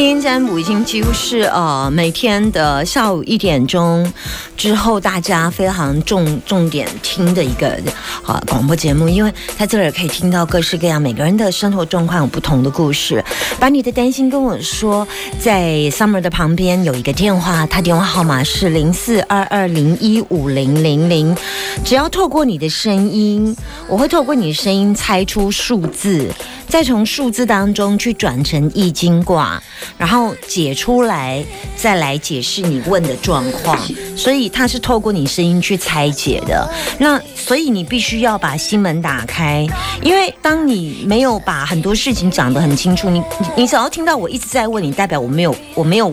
听音占卜已经几乎是呃每天的下午一点钟之后，大家非常重重点听的一个呃广播节目，因为在这里可以听到各式各样每个人的生活状况有不同的故事。把你的担心跟我说，在 Summer 的旁边有一个电话，他电话号码是零四二二零一五零零零。只要透过你的声音，我会透过你的声音猜出数字，再从数字当中去转成易经卦。然后解出来，再来解释你问的状况，所以它是透过你声音去拆解的。那所以你必须要把心门打开，因为当你没有把很多事情讲得很清楚，你你只要听到我一直在问你，代表我没有我没有。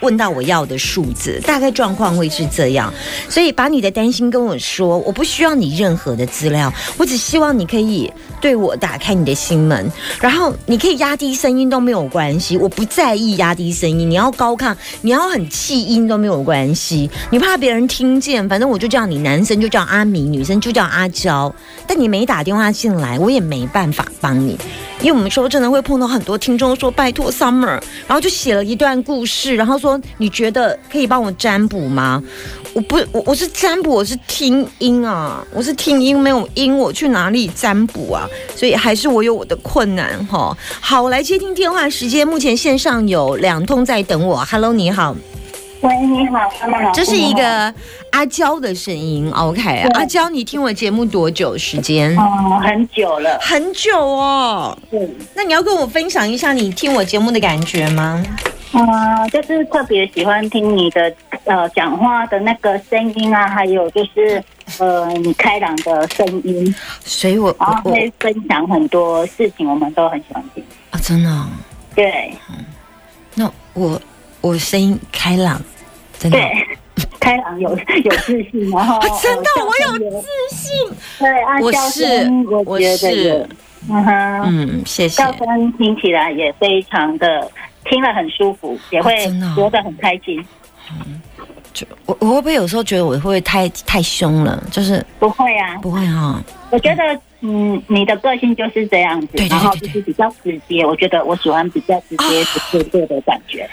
问到我要的数字，大概状况会是这样，所以把你的担心跟我说，我不需要你任何的资料，我只希望你可以对我打开你的心门，然后你可以压低声音都没有关系，我不在意压低声音，你要高亢，你要很气音都没有关系，你怕别人听见，反正我就叫你，男生就叫阿米，女生就叫阿娇，但你没打电话进来，我也没办法帮你，因为我们说真的会碰到很多听众说拜托 Summer，然后就写了一段故事，然后说。你觉得可以帮我占卜吗？我不，我我是占卜，我是听音啊，我是听音，没有音，我去哪里占卜啊？所以还是我有我的困难哈。好，我来接听电话时间，目前线上有两通在等我。Hello，你好。喂，你好，这是一个阿娇的声音。OK，阿娇，你听我节目多久时间？哦，很久了，很久哦。嗯，那你要跟我分享一下你听我节目的感觉吗？啊，就是特别喜欢听你的呃讲话的那个声音啊，还有就是呃你开朗的声音，所以我然后会分享很多事情，我们都很喜欢听啊，真的。对，那我我声音开朗，真的开朗有 有自信，然后真的我有自信，对，啊我是我是，嗯哼，嗯，谢谢。笑声听起来也非常的。听了很舒服，也会觉得很开心。嗯，就我我会不会有时候觉得我会不会太太凶了？就是不会啊，不会哈。我觉得嗯，你的个性就是这样子，然后就是比较直接。我觉得我喜欢比较直接、直接的感觉。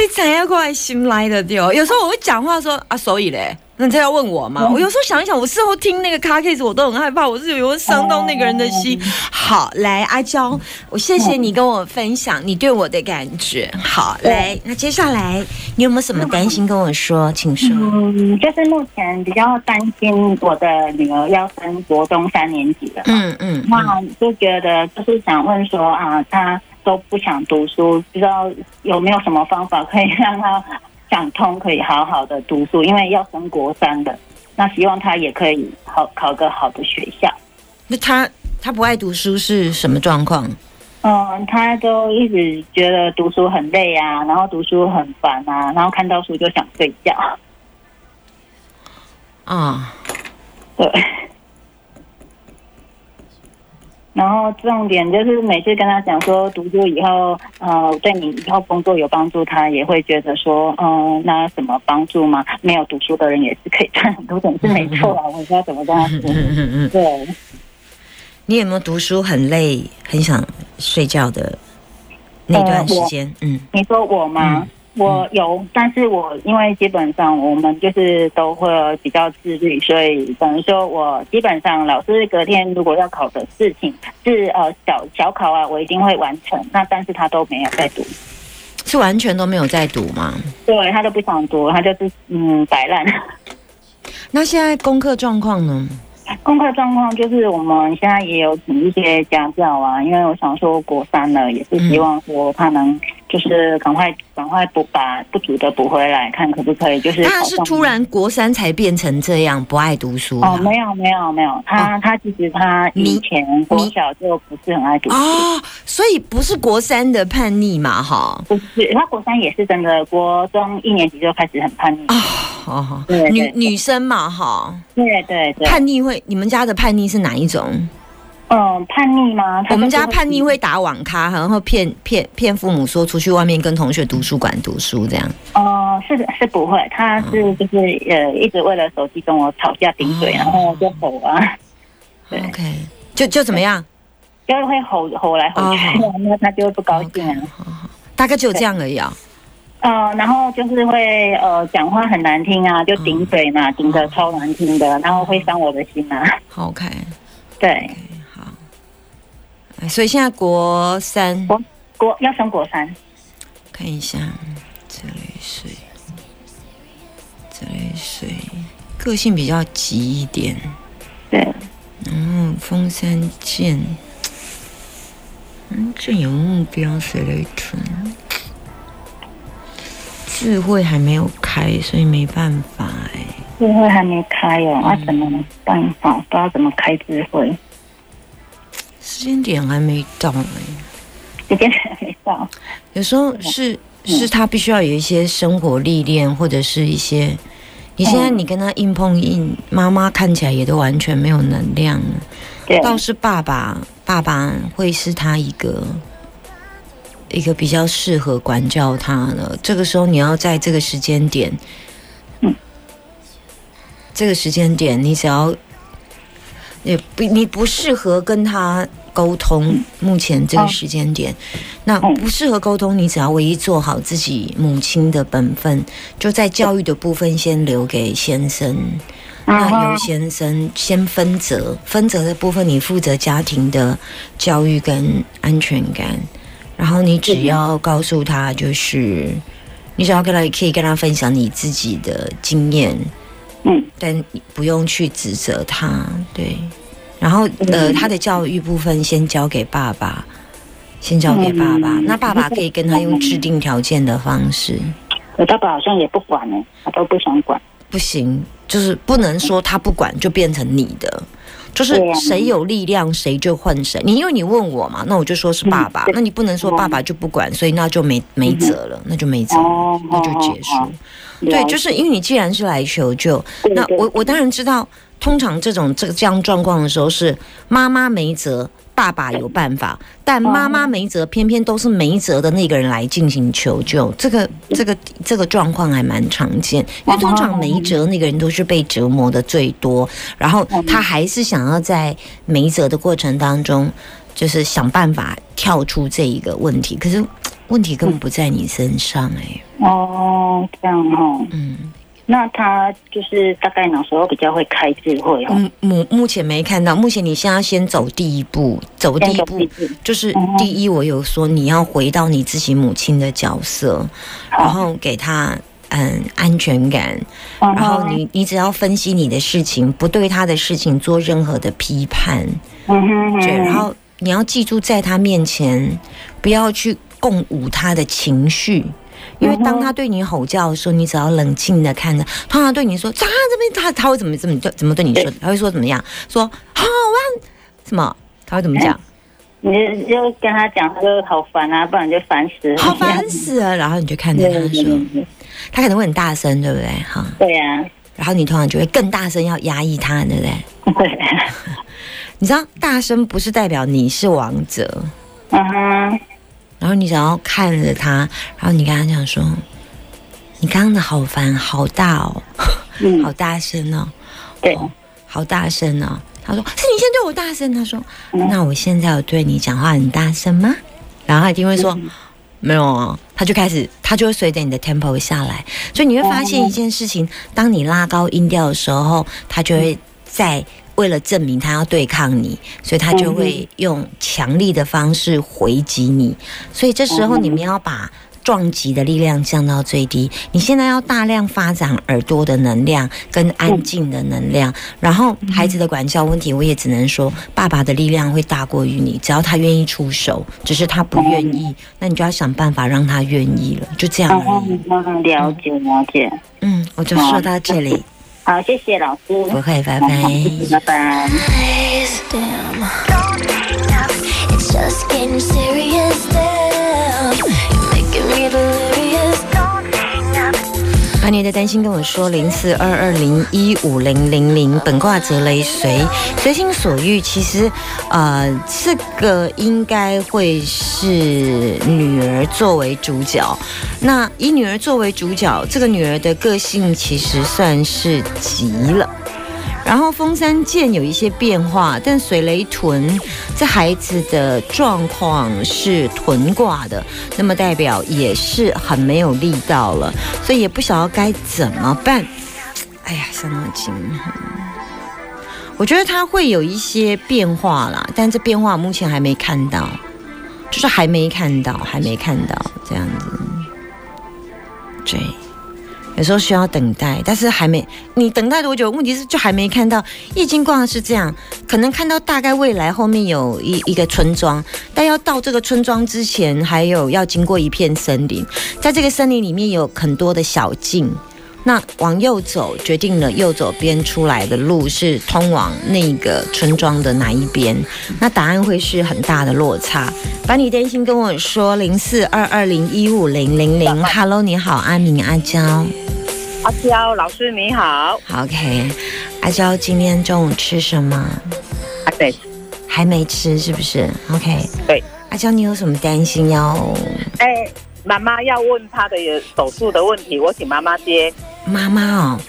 你怎样过来心来的丢？有时候我会讲话说啊，所以嘞。那这要问我吗？我有时候想一想，我事后听那个 car case，我都很害怕，我是有会伤到那个人的心。好，来阿娇，我谢谢你跟我分享你对我的感觉。好，来，那接下来你有没有什么担心跟我说？请说。嗯，就是目前比较担心我的女儿要升国中三年级了。嗯嗯，那就觉得就是想问说啊，她都不想读书，不知道有没有什么方法可以让他。想通可以好好的读书，因为要升国三的，那希望他也可以好考个好的学校。那他他不爱读书是什么状况？嗯，他都一直觉得读书很累啊，然后读书很烦啊，然后看到书就想睡觉。啊，对。然后重点就是每次跟他讲说读书以后，呃，对你以后工作有帮助，他也会觉得说，嗯，那什么帮助吗？没有读书的人也是可以赚很多钱，是没错啊。我不知道怎么跟他说。对，你有没有读书很累、很想睡觉的那段时间？嗯，你说我吗？我有，但是我因为基本上我们就是都会比较自律，所以等于说我基本上老师隔天如果要考的事情是呃小小考啊，我一定会完成。那但是他都没有在读，是完全都没有在读吗？对他都不想读，他就是嗯摆烂。那现在功课状况呢？功课状况就是我们现在也有请一些家教啊，因为我想说国三了，也是希望说他能就是赶快赶快补把不足的补回来，看可不可以就是。他是突然国三才变成这样不爱读书哦？没有没有没有，他他其实他以前国小就不是很爱读书哦，所以不是国三的叛逆嘛哈？不是，他国三也是整个，国中一年级就开始很叛逆啊。哦，女女生嘛哈，对对对，叛逆会。你们家的叛逆是哪一种？嗯，叛逆吗？我们家叛逆会打网咖，然后骗骗骗父母说出去外面跟同学图书馆读书这样。哦，是的，是不会，他是就是呃，一直为了手机跟我吵架顶嘴，然后就吼啊。OK，就就怎么样？就会吼吼来吼去，那他就会不高兴啊。大概就这样而已啊。呃，然后就是会呃讲话很难听啊，就顶嘴嘛，顶的超难听的，然后会伤我的心啊。OK，对。所以现在国三，国国要升国三。看一下，这里水，这里水，个性比较急一点。对。然后风山剑，嗯，这有目标谁来存？智慧还没有开，所以没办法哎。智慧还没开哦，那怎么办法？不知道怎么开智慧。时间点还没到呢，时间点还没到。有时候是是他必须要有一些生活历练，或者是一些。你现在你跟他硬碰硬，妈妈看起来也都完全没有能量了。倒是爸爸，爸爸会是他一个一个比较适合管教他的。这个时候你要在这个时间点，嗯，这个时间点你只要。也不，你不适合跟他沟通。目前这个时间点，那不适合沟通。你只要唯一做好自己母亲的本分，就在教育的部分先留给先生。那由先生先分责，分责的部分你负责家庭的教育跟安全感。然后你只要告诉他，就是你只要跟他可以跟他分享你自己的经验。嗯，但不用去指责他，对。然后，呃，他的教育部分先交给爸爸，先交给爸爸。那爸爸可以跟他用制定条件的方式。我爸爸好像也不管呢，他都不想管。不行，就是不能说他不管就变成你的。就是谁有力量谁就换谁。你因为你问我嘛，那我就说是爸爸。那你不能说爸爸就不管，所以那就没没辙了，那就没辙，那就结束。对，就是因为你既然是来求救，那我我当然知道，通常这种这个这样状况的时候是妈妈没辙。爸爸有办法，但妈妈没辙，偏偏都是没辙的那个人来进行求救。这个、这个、这个状况还蛮常见，因为通常没辙那个人都是被折磨的最多，然后他还是想要在没辙的过程当中，就是想办法跳出这一个问题。可是问题根本不在你身上，哎。哦，这样哦。嗯。那他就是大概哪时候比较会开智慧？嗯，目目前没看到。目前你现在先走第一步，走第一步就是第一，我有说你要回到你自己母亲的角色，然后给他嗯安全感，然后你你只要分析你的事情，不对他的事情做任何的批判，嗯哼，对，然后你要记住，在他面前不要去共舞他的情绪。因为当他对你吼叫的时候，你只要冷静的看着，通常对你说：“啊，这边他他会怎么怎么怎么对你说？他会说怎么样？说好啊，什么？他会怎么讲？你就跟他讲，他说好烦啊，不然就烦死了，好烦死了。然后你就看着他说，他可能会很大声，对不对？哈，对呀。然后你通常就会更大声，要压抑他，对不对？对。你知道，大声不是代表你是王者。嗯哼。然后你只要看着他，然后你跟他讲说：“你刚刚的好烦，好大哦，好大声哦，对，好大声哦。”他说：“是你先对我大声。”他说：“那我现在有对你讲话很大声吗？”然后他一定会说：“没有啊。”他就开始，他就会随着你的 tempo 下来，所以你会发现一件事情：当你拉高音调的时候，他就会在。为了证明他要对抗你，所以他就会用强力的方式回击你。所以这时候你们要把撞击的力量降到最低。你现在要大量发展耳朵的能量跟安静的能量。然后孩子的管教问题，我也只能说，爸爸的力量会大过于你。只要他愿意出手，只是他不愿意，那你就要想办法让他愿意了。就这样而已。了解了解。嗯，我就说到这里。好，谢谢老师。不会，拜拜。拜拜。欢把你的担心跟我说，零四二二零一五零零零，本卦则雷随，随心所欲。其实，呃，这个应该会是女儿作为主角。那以女儿作为主角，这个女儿的个性其实算是急了。然后风山剑有一些变化，但水雷屯这孩子的状况是屯卦的，那么代表也是很没有力道了，所以也不晓得该怎么办。哎呀，伤脑筋。我觉得他会有一些变化啦，但这变化目前还没看到，就是还没看到，还没看到这样子。对。有时候需要等待，但是还没你等待多久？问题是就还没看到易经卦是这样，可能看到大概未来后面有一一个村庄，但要到这个村庄之前，还有要经过一片森林，在这个森林里面有很多的小径。那往右走，决定了右左边出来的路是通往那个村庄的哪一边？那答案会是很大的落差。把你担心跟我说，零四二二零一五零零零，Hello，你好，阿明阿娇，阿娇老师你好，OK，阿娇今天中午吃什么？还没，还没吃是不是？OK，对，阿娇你有什么担心要？哎，妈妈要问她的手术的问题，我请妈妈接。妈妈哦，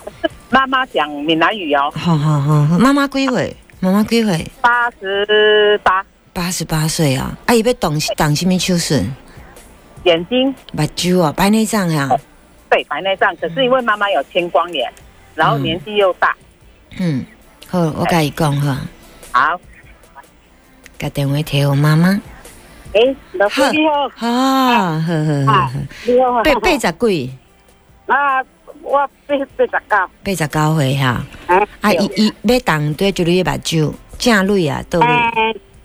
妈妈讲闽南语哦。好好好，妈妈几岁？妈妈几岁？八十八。八十八岁啊！阿姨被动动什么手术？眼睛、目睭啊，白内障呀。对，白内障。可是因为妈妈有青光眼，然后年纪又大。嗯，好，我甲伊讲哈。好。打电话给我妈妈。诶，老师你好。好，好好好。你好。八八十几。啊。我八八十九，八十九岁哈。啊，伊伊要动对就你目睭，正蕊啊，倒蕊。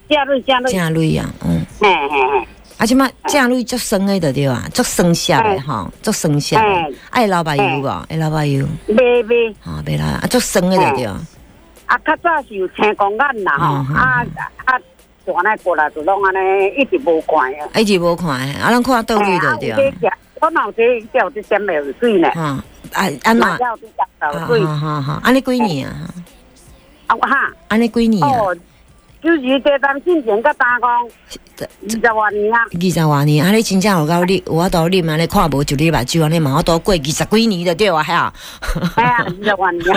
正蕊正蕊。正蕊啊，嗯。嘿嘿嘿。啊，即嘛正蕊足酸的，着对啊，足酸涩的吼，足酸涩。的。爱老白油无？爱老白油。未未。啊，未啦，啊，足酸的着对啊。啊，较早是有青光眼啦吼，啊啊，大来过来就拢安尼一直无看啊。一直无看，啊，咱看倒去就对啊。我脑子掉这点没有水呢。嗯。啊，安嘛？好好好，安尼几年啊？啊哈，安尼几年啊？就是这当进前个打工，二十多年啊。二十多年，啊，你真正有够你，我都你嘛，你看无就你目睭安尼嘛，我都过二十几年的对啊，吓。哎呀，二十多年。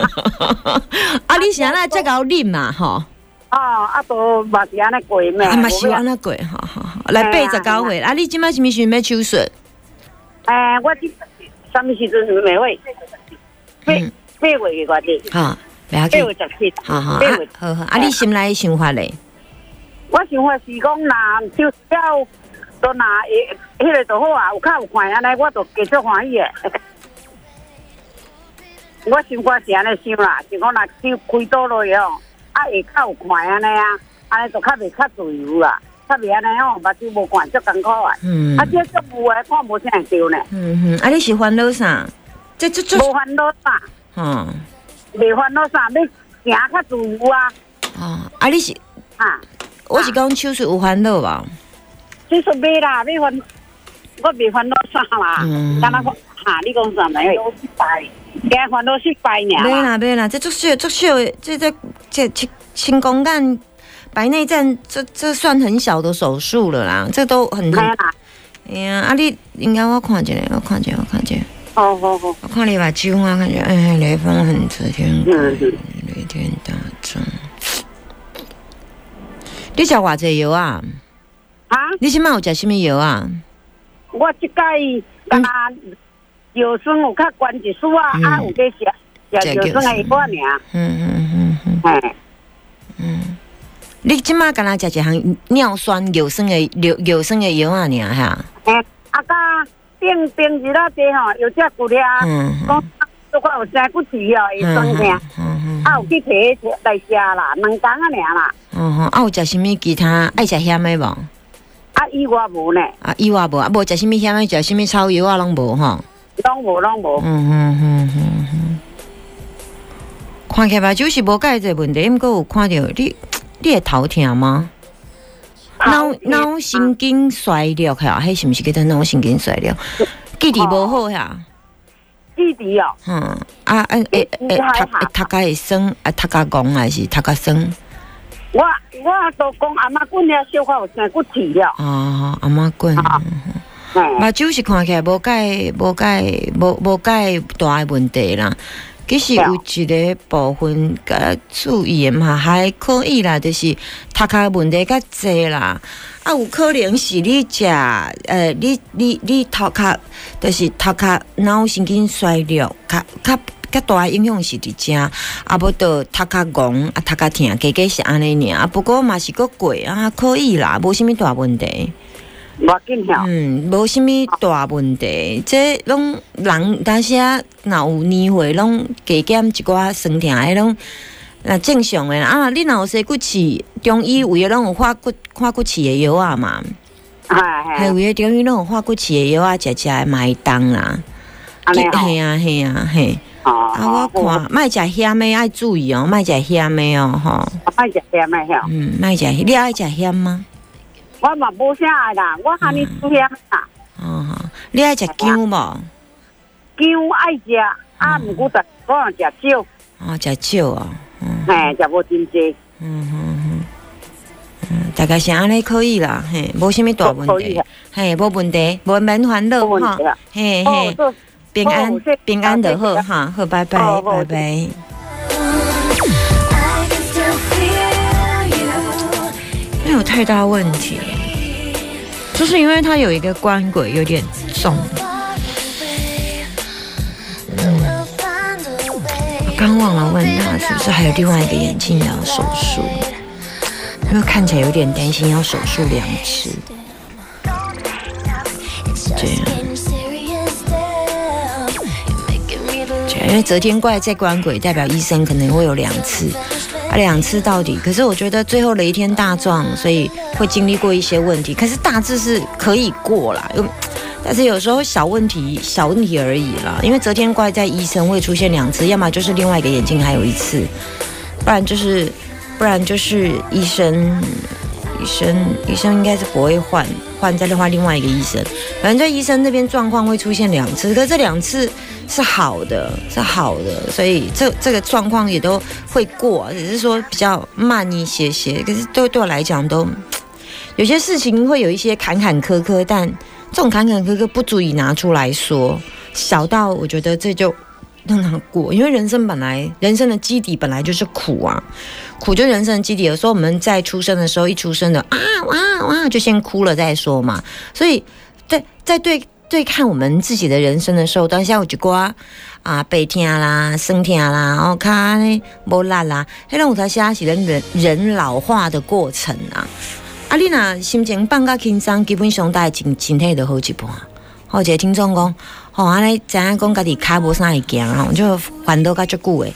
啊，你现在再搞你嘛，吼。哦，啊，都嘛是安尼过咩？啊，嘛是安尼过，好好好。来八十九岁，啊，你今麦是咪想要手术？诶，我今。什么时阵没会？八八月嘅嗰啲，哈，八月十七，哈哈，好好，啊，你心内想法咧？我想法是讲，拿就了都拿诶，迄个就好啊，有较有看安尼，我就继续欢喜诶。我想法是安尼想啦，是讲若手开刀落去哦，啊，会较有看安尼啊，安尼就较袂较自由啦。较袂安尼哦，目睭无看足艰苦啊！嗯，啊，这足有诶，看无啥着呢。嗯哼，啊，你是烦恼啥？这这这无烦恼啥？嗯，未烦恼啥？要行较自由啊！哦，啊，你是啊？我是讲手术有烦恼吧？手术未啦，未烦，我未烦恼啥啦。嗯，干那讲哈？你讲啥没有？失败，惊烦恼失败呢？没啦，没啦，这足少足少，这这这清清宫干。白内障，这这算很小的手术了啦，这都很。哎呀，啊你应该我看见，我看见，我看见。哦哦哦。我看你把酒啊，感觉哎，雷锋很值天，雷天大众。你食偌济药啊？啊？你今晚有食什么药啊？我即届啊，药酸有较关一丝啊，啊有在食，食药酸的一半尔。嗯嗯嗯嗯。哎。嗯。你即马敢若食一项尿酸有酸的有有酸的药啊？尔哈？诶，啊家定定日啦，这吼有只骨咧，讲都快有生骨刺哦，会酸痛。嗯嗯。啊，有去摕来食啦，两工啊尔啦。嗯哼，啊有食什物其他爱食咸的无？啊，以外无呢。啊，以外无，啊无食什物咸的，食什物草药啊，拢无吼。拢无，拢无。嗯嗯嗯嗯嗯。看起来就是无解这问题，毋过有看到你。你会头疼吗？脑脑神经衰弱呀，还是毋是叫做脑神经衰弱？记忆无好呀？记弟弟哦。嗯，啊，哎哎哎，他他家会生啊，他家讲还是他家生？我我都讲阿妈棍了，小可有生骨气了。哦，阿妈棍。目睭是看起来无解无解无无解大问题啦。其实有一个部分个注意嘛，还可以啦，就是头壳问题较济啦。啊，有可能是你食呃，你你你头壳，就是头壳脑神经衰弱，较较较大影响是伫遮，啊，无到头壳戆啊，头壳疼，加加是安尼尔。啊，不过嘛是个过啊，可以啦，无虾物大问题。嗯，无虾米大问题，这拢人，但是啊，若有年岁拢加减一寡酸痛，迄拢那正常诶啊。你若有生骨刺，中医有诶拢有化骨化骨刺诶药啊嘛，系有诶中医拢有化骨刺诶药啊，食食买单啦。系啊系啊系。啊，我看卖食咸诶，爱注意哦，卖食咸诶哦，吼。卖食咸诶吼。嗯，卖食，你爱食咸吗？我嘛无啥爱啦，我喊你煮遐啦。哦，你爱食姜无？姜爱食，啊，毋过但我食少。哦，食少哦。嘿，食无真济。嗯嗯嗯，大概是安尼可以啦，嘿，无虾米大问题。嘿，无问题，无免烦恼哈。嘿嘿，平安平安的好哈，好，拜拜拜拜。没有太大问题，就是因为他有一个官鬼有点重。我刚忘了问他是不是还有另外一个眼睛要手术，因为看起来有点担心要手术两次。这样，因为择天怪在官鬼代表医生可能会有两次。啊，两次到底，可是我觉得最后雷天大壮，所以会经历过一些问题，可是大致是可以过啦。又，但是有时候小问题，小问题而已啦。因为择天怪在医生会出现两次，要么就是另外一个眼睛还有一次，不然就是，不然就是医生。医生，医生应该是不会换，换再换另外一个医生。反正在医生那边状况会出现两次，可是这两次是好的，是好的，所以这这个状况也都会过，只是说比较慢一些些。可是对对我来讲，都有些事情会有一些坎坎坷坷，但这种坎坎坷坷不足以拿出来说，小到我觉得这就。让他过，因为人生本来人生的基底本来就是苦啊，苦就人生的基底。有时候我们在出生的时候，一出生的啊哇哇就先哭了再说嘛。所以在在对对看我们自己的人生的时候，当下有一瓜啊背痛啦、生痛啦，然后看无力啦，迄种才是是人人人老化的过程啊。啊，你若心情放较轻松，基本上大身身体都好一半。好，一个听众讲。哦，安尼怎样讲？家己卡无啥会惊，然后就烦到噶就久诶。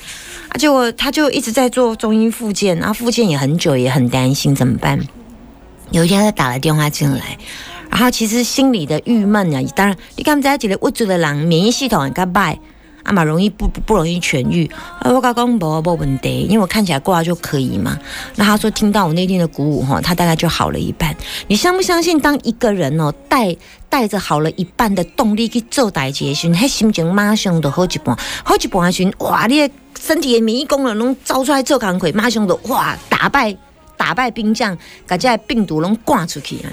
啊，结果他就一直在做中医复健，然后复健也很久，也很担心怎么办？有一天他打了电话进来，然后其实心里的郁闷啊，当然你刚才一个物质的人，免疫系统很败。啊嘛，容易不不容易痊愈。啊我刚刚无无问题，因为我看起来挂就可以嘛。那他说听到我那天的鼓舞哈，他大概就好了一半。你相不相信，当一个人哦带带着好了一半的动力去做代节时，他心情马上都好一半，好一半的时候，哇，你的身体的免疫功能拢招出来做工课，马上都哇打败打败兵将，把这病毒拢挂出去啊！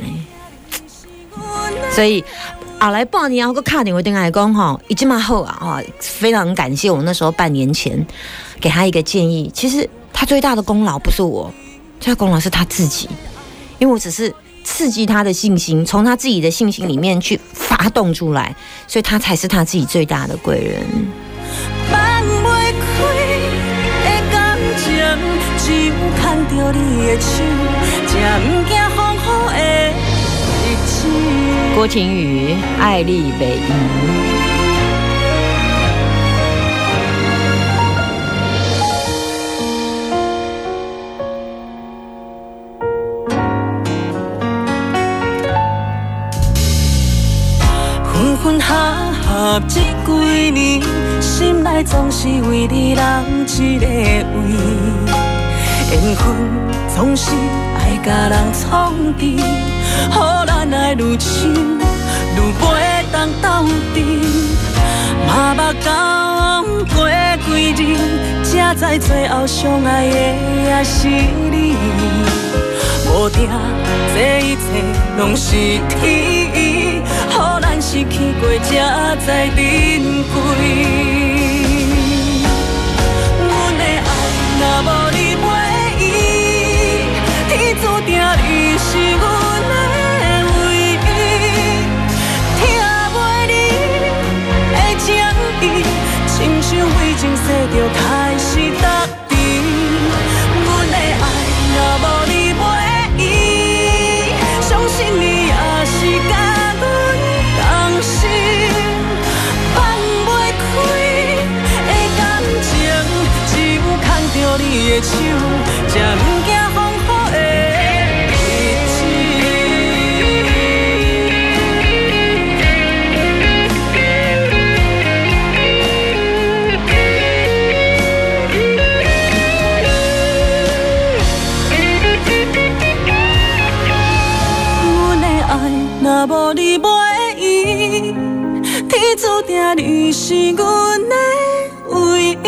所以。后来半年，我个卡电话电话讲吼，已经蛮好啊，哈，非常感谢我那时候半年前给他一个建议。其实他最大的功劳不是我，最大功劳是他自己，因为我只是刺激他的信心，从他自己的信心里面去发动出来，所以他才是他自己最大的贵人。只有牵着你的手，才不惊郭婷宇，爱丽北音。分分合合这几年，心内总是为你人一个位，缘分总是爱甲人创治。予咱爱愈深，愈袂当斗阵，嘛目戆过几日，才知最后相爱的也是你。无定，这一切拢是天意，予咱失去过，才知珍贵。阮的爱那么。就开始打拼。阮的爱若无你袂意，相信你也是甲阮同心，放不开的感情，只有牵着你的手才。是阮的唯一。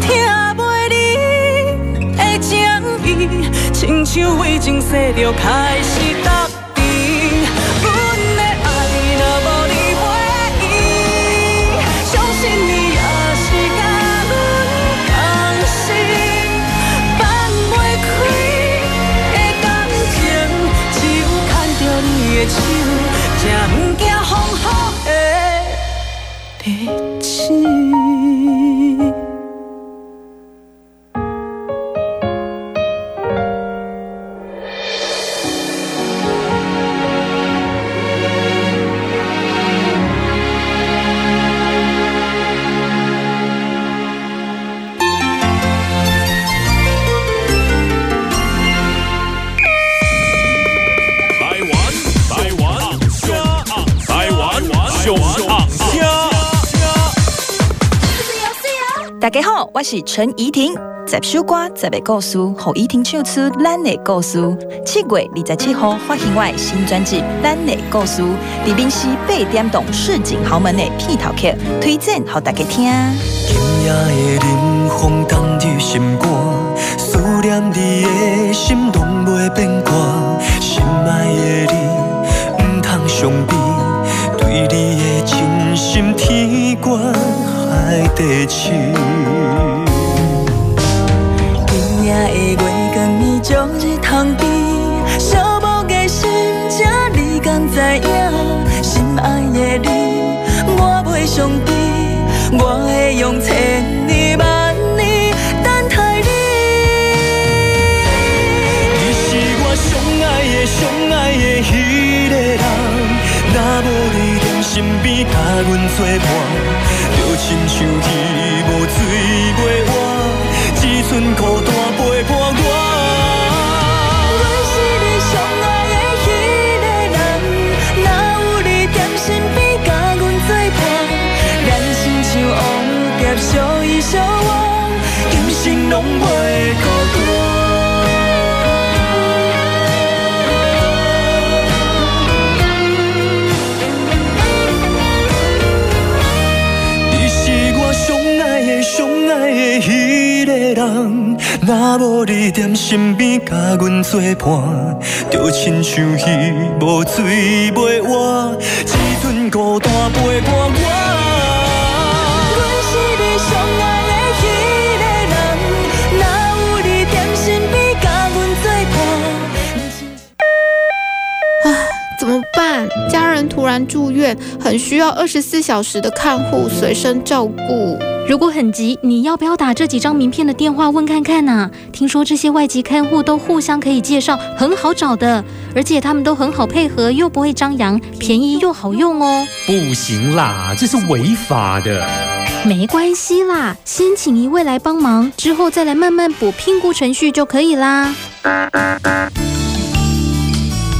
听袂你的情意，亲像为情洗着开始。是陈怡婷。十首歌，十个故事，和怡婷唱出咱的故事。七月二十七号发行我新专辑《咱的故事》，里面是八点档市井豪门的片头曲，推荐给大家听。今夜的冷风冻入心肝，思念你的心拢袂变卦。心爱的你，唔通伤悲，对你的真心天悬。海底去。今夜的月光已将日通比，寂寞的心只你敢知影？心爱的你，我袂伤悲，我会用千年万年等待你。你是我上爱的上爱的迄个人，若无你踮身边甲阮作伴。就亲像鱼无水袂活，只剩孤单若无你踮身边甲阮作伴，就亲像鱼无水袂活，只剩孤单陪伴我。阮是你上爱的迄个人，哪有你踮身边甲阮作伴？啊，怎么办？家人突然住院，很需要二十四小时的看护随身照顾。如果很急，你要不要打这几张名片的电话问看看呢？听说这些外籍看护都互相可以介绍，很好找的，而且他们都很好配合，又不会张扬，便宜又好用哦。不行啦，这是违法的。没关系啦，先请一位来帮忙，之后再来慢慢补评估程序就可以啦。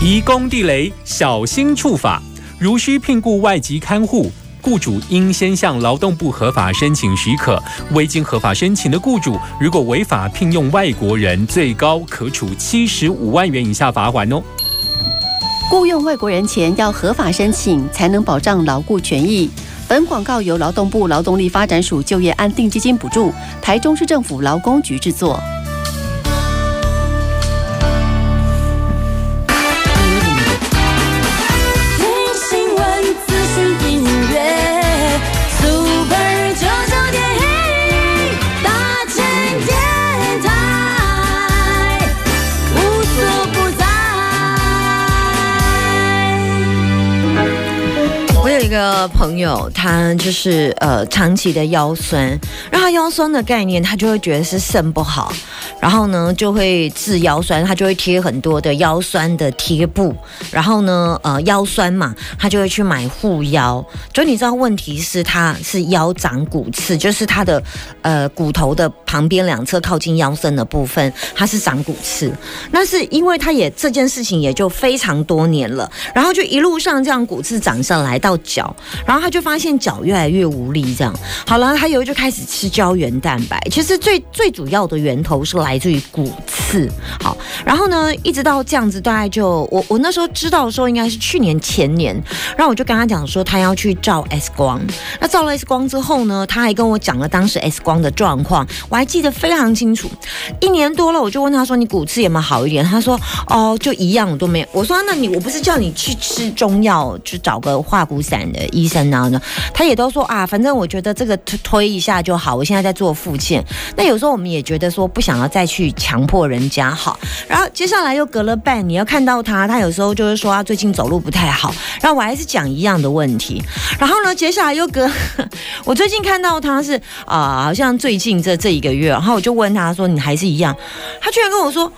移工地雷，小心触法。如需聘雇外籍看护。雇主应先向劳动部合法申请许可。未经合法申请的雇主，如果违法聘用外国人，最高可处七十五万元以下罚款哦。雇佣外国人前要合法申请，才能保障劳雇权益。本广告由劳动部劳动力发展署就业安定基金补助，台中市政府劳工局制作。朋友，他就是呃长期的腰酸，让他腰酸的概念，他就会觉得是肾不好，然后呢就会治腰酸，他就会贴很多的腰酸的贴布，然后呢呃腰酸嘛，他就会去买护腰。就你知道问题是他是腰长骨刺，就是他的呃骨头的旁边两侧靠近腰身的部分，它是长骨刺。那是因为他也这件事情也就非常多年了，然后就一路上这样骨刺长上来到脚。然后他就发现脚越来越无力，这样好了，他以后就开始吃胶原蛋白。其实最最主要的源头是来自于骨刺，好，然后呢，一直到这样子，大概就我我那时候知道的时候，应该是去年前年，然后我就跟他讲说，他要去照 X 光。那照了 X 光之后呢，他还跟我讲了当时 X 光的状况，我还记得非常清楚。一年多了，我就问他说，你骨刺有没有好一点？他说，哦，就一样我都没有。我说，那你我不是叫你去吃中药，去找个化骨散。的医医生然后呢，他也都说啊，反正我觉得这个推推一下就好。我现在在做复健，那有时候我们也觉得说不想要再去强迫人家好。然后接下来又隔了半年，要看到他，他有时候就是说他最近走路不太好。然后我还是讲一样的问题。然后呢，接下来又隔，我最近看到他是啊，好像最近这这一个月，然后我就问他说，你还是一样？他居然跟我说。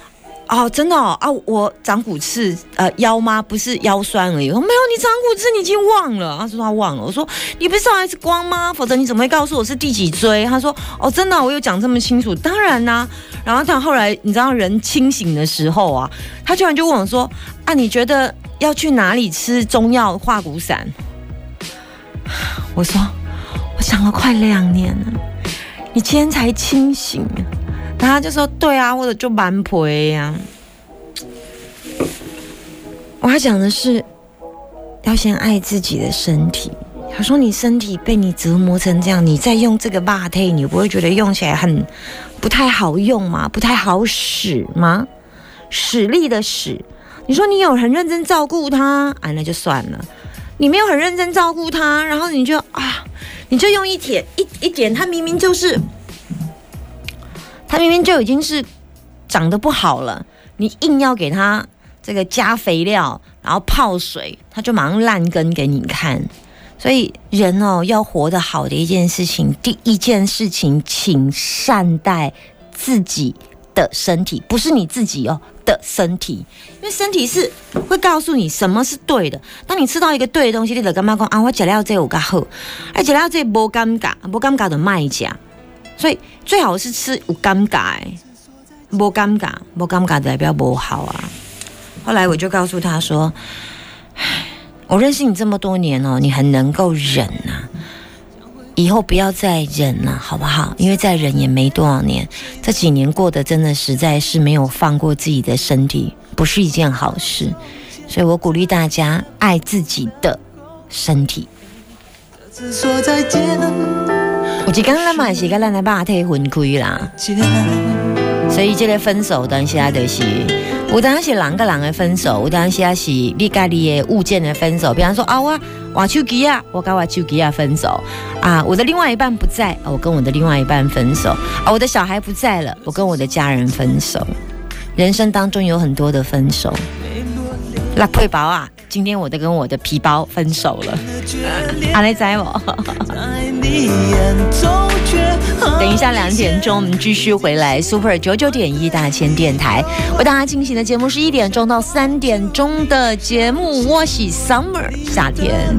哦，真的哦啊！我长骨刺，呃，腰吗？不是腰酸而已。我说没有，你长骨刺，你已经忘了。他说他忘了。我说你不是照 X 光吗？否则你怎么会告诉我是第几椎？他说哦，真的，我有讲这么清楚。当然啦。然后他后来，你知道人清醒的时候啊，他居然就问我说啊，你觉得要去哪里吃中药化骨散？我说我想了快两年了，你今天才清醒。他就说：“对啊，或者就蛮赔呀。”我要讲的是，要先爱自己的身体。他说：“你身体被你折磨成这样，你再用这个霸胎，你不会觉得用起来很不太好用吗？不太好使吗？使力的使。你说你有很认真照顾他，啊，那就算了。你没有很认真照顾他，然后你就啊，你就用一点一一点，他明明就是。”它明明就已经是长得不好了，你硬要给它这个加肥料，然后泡水，它就马上烂根给你看。所以人哦，要活得好的一件事情，第一件事情，请善待自己的身体，不是你自己哦的身体，因为身体是会告诉你什么是对的。当你吃到一个对的东西，你得干嘛讲啊？我吃了这我较好，而吃了这无尴尬，无尴尬的卖家。所以最好是吃无尴尬，无尴尬，无尴尬代表不好啊。后来我就告诉他说：“我认识你这么多年哦，你很能够忍呐，以后不要再忍了，好不好？因为再忍也没多少年，这几年过得真的实在是没有放过自己的身体，不是一件好事。所以我鼓励大家爱自己的身体。”有一天咱嘛是跟咱的肉体分开啦，所以这个分手当下就是，有当是人跟人的分手，有当下是你家里的物件的分手。比方说啊，我我手机啊，我跟我手机啊分手啊，我的另外一半不在，我跟我的另外一半分手啊，我的小孩不在了，我跟我的家人分手。人生当中有很多的分手，那配宝啊。今天我都跟我的皮包分手了，阿雷仔我。等一下两点钟我们继续回来，Super 九九点一大千电台为大家进行的节目是一点钟到三点钟的节目，我是 Summer 夏天。